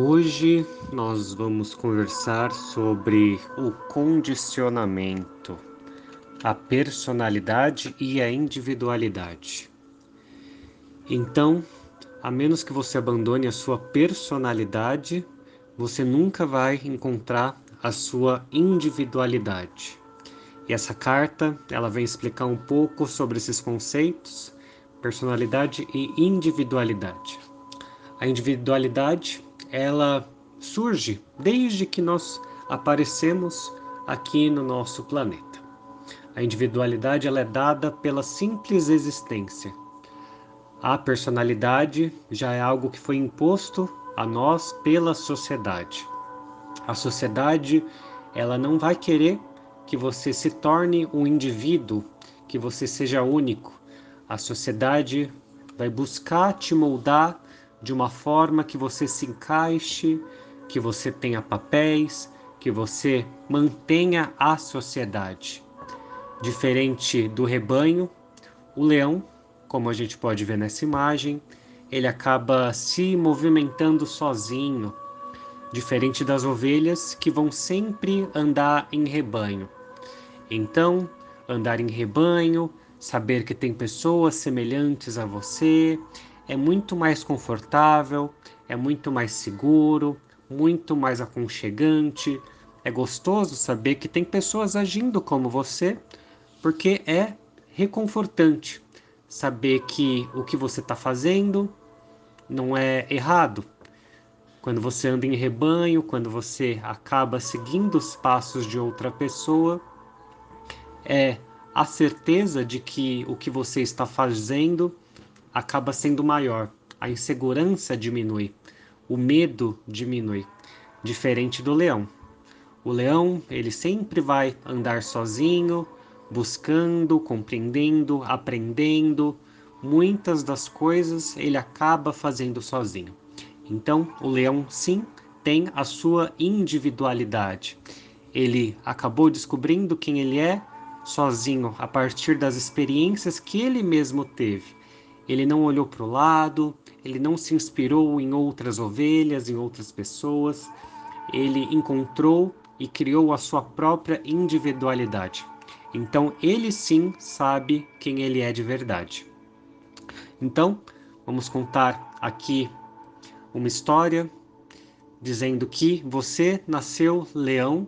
Hoje nós vamos conversar sobre o condicionamento, a personalidade e a individualidade. Então, a menos que você abandone a sua personalidade, você nunca vai encontrar a sua individualidade. E essa carta, ela vem explicar um pouco sobre esses conceitos, personalidade e individualidade. A individualidade ela surge desde que nós aparecemos aqui no nosso planeta. A individualidade ela é dada pela simples existência. A personalidade já é algo que foi imposto a nós pela sociedade. A sociedade ela não vai querer que você se torne um indivíduo, que você seja único. A sociedade vai buscar te moldar de uma forma que você se encaixe, que você tenha papéis, que você mantenha a sociedade. Diferente do rebanho, o leão, como a gente pode ver nessa imagem, ele acaba se movimentando sozinho, diferente das ovelhas que vão sempre andar em rebanho. Então, andar em rebanho, saber que tem pessoas semelhantes a você, é muito mais confortável, é muito mais seguro, muito mais aconchegante. É gostoso saber que tem pessoas agindo como você, porque é reconfortante saber que o que você está fazendo não é errado. Quando você anda em rebanho, quando você acaba seguindo os passos de outra pessoa, é a certeza de que o que você está fazendo acaba sendo maior, a insegurança diminui, o medo diminui, diferente do leão. O leão, ele sempre vai andar sozinho, buscando, compreendendo, aprendendo. Muitas das coisas ele acaba fazendo sozinho. Então, o leão sim tem a sua individualidade. Ele acabou descobrindo quem ele é sozinho a partir das experiências que ele mesmo teve ele não olhou para o lado, ele não se inspirou em outras ovelhas, em outras pessoas, ele encontrou e criou a sua própria individualidade. Então, ele sim sabe quem ele é de verdade. Então, vamos contar aqui uma história dizendo que você nasceu leão,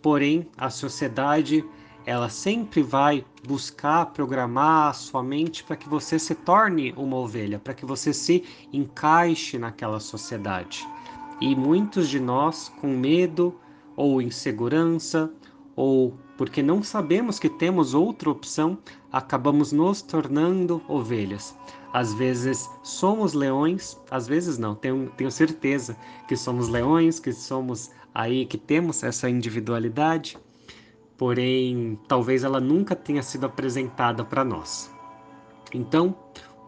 porém a sociedade ela sempre vai buscar programar a sua mente para que você se torne uma ovelha, para que você se encaixe naquela sociedade. E muitos de nós, com medo ou insegurança, ou porque não sabemos que temos outra opção, acabamos nos tornando ovelhas. Às vezes somos leões, às vezes não, tenho, tenho certeza que somos leões, que somos aí, que temos essa individualidade porém talvez ela nunca tenha sido apresentada para nós. Então,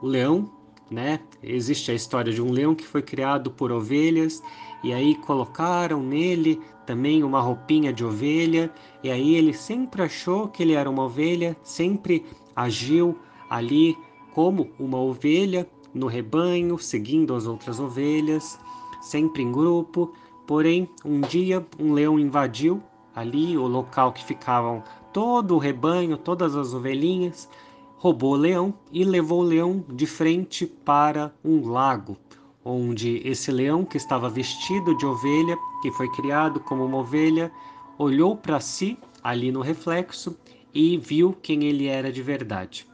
o leão, né? Existe a história de um leão que foi criado por ovelhas e aí colocaram nele também uma roupinha de ovelha e aí ele sempre achou que ele era uma ovelha, sempre agiu ali como uma ovelha no rebanho, seguindo as outras ovelhas, sempre em grupo. Porém, um dia um leão invadiu ali o local que ficavam todo o rebanho, todas as ovelhinhas, roubou o leão e levou o leão de frente para um lago, onde esse leão que estava vestido de ovelha, que foi criado como uma ovelha, olhou para si ali no reflexo e viu quem ele era de verdade.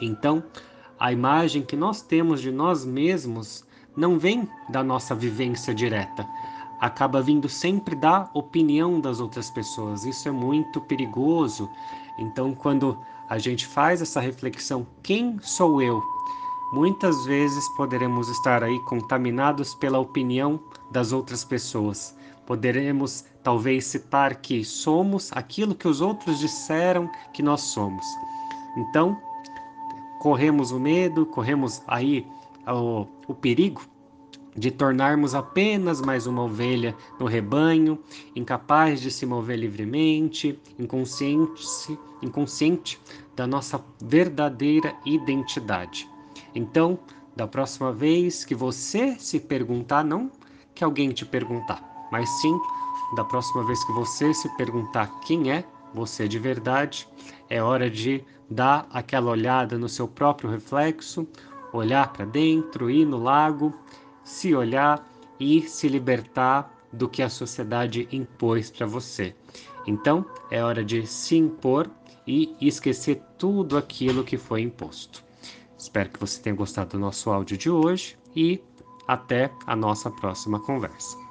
Então, a imagem que nós temos de nós mesmos não vem da nossa vivência direta, acaba vindo sempre da opinião das outras pessoas. Isso é muito perigoso. Então, quando a gente faz essa reflexão, quem sou eu? Muitas vezes poderemos estar aí contaminados pela opinião das outras pessoas. Poderemos talvez citar que somos aquilo que os outros disseram que nós somos. Então, corremos o medo, corremos aí o, o perigo de tornarmos apenas mais uma ovelha no rebanho, incapaz de se mover livremente, inconsciente, inconsciente da nossa verdadeira identidade. Então, da próxima vez que você se perguntar, não que alguém te perguntar, mas sim da próxima vez que você se perguntar quem é você de verdade, é hora de dar aquela olhada no seu próprio reflexo, olhar para dentro, ir no lago, se olhar e se libertar do que a sociedade impôs para você. Então, é hora de se impor e esquecer tudo aquilo que foi imposto. Espero que você tenha gostado do nosso áudio de hoje e até a nossa próxima conversa.